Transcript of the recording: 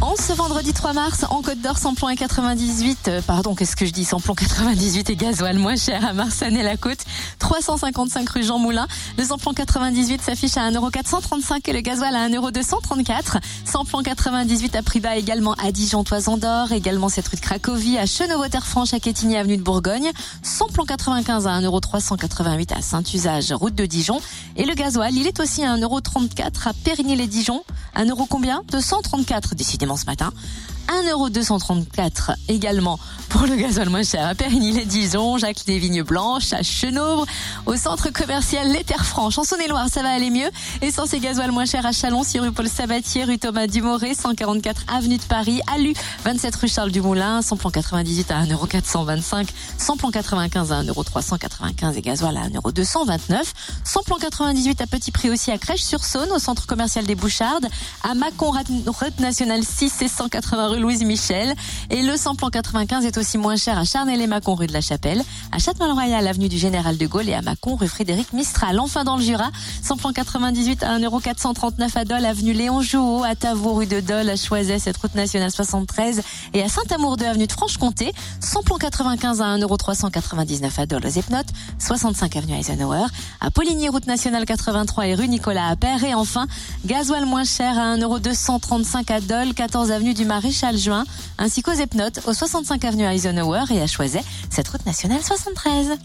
En ce vendredi 3 mars, en Côte d'Or, samplon 98, euh, pardon, qu'est-ce que je dis, samplon 98 et gasoil moins cher à Marsanne et la Côte, 355 rue Jean Moulin. Le samplon 98 s'affiche à 1,435€ et le gasoil à 1,234€. Samplon 98 à prix bas également à Dijon, Toison d'Or, également cette rue de Cracovie, à Chenauveau-Terre-Franche, à Quétigny, avenue de Bourgogne. Samplon 95 à 1,388€ à Saint-Usage, route de Dijon. Et le gasoil, il est aussi à 1,34€ à Périgny-les-Dijon. 1 euro combien? 234 décidément ce matin. 1,234€ également pour le gasoil moins cher à Périgny-les-Dijon, Jacques les Vignes Blanches, à Chenauvre, au centre commercial Les Terres Franches. En Saône-et-Loire, ça va aller mieux. Essence et gasoil moins cher à Chalon, 6 rue Paul Sabatier, rue Thomas Dumoré, 144 avenue de Paris, à Lu, 27 rue Charles Dumoulin, samplon 98 à 1,425€, samplon 95 à 1,395€ et gasoil à 1,229€, samplon 98 à petit prix aussi à Crèche-sur-Saône, au centre commercial des Bouchardes, à Mâcon, route nationale 6 et 180 rue Louise Michel. Et le samplon 95 est aussi moins cher à Charnay-les-Mâcon, rue de la Chapelle, à Châtellerault-Royal, avenue du Général de Gaulle et à Mâcon, rue Frédéric Mistral. Enfin, dans le Jura, samplon 98 à 1,439€ à Dole, avenue Léon Jouot, à Tavaux, rue de Dole, à Choiset, cette route nationale 73 et à Saint-Amour de avenue de Franche-Comté, samplon 95 à 1,399€ à Dole, aux Epnotes, 65 avenue Eisenhower, à Poligny, route nationale 83 et rue Nicolas Appert et enfin, gasoil moins cher à 1,235€ à Dole, 14 avenue du Maréchal Juin, ainsi qu'aux Epnotes, au 65 avenue Eisenhower et à Choiset, cette route nationale 73.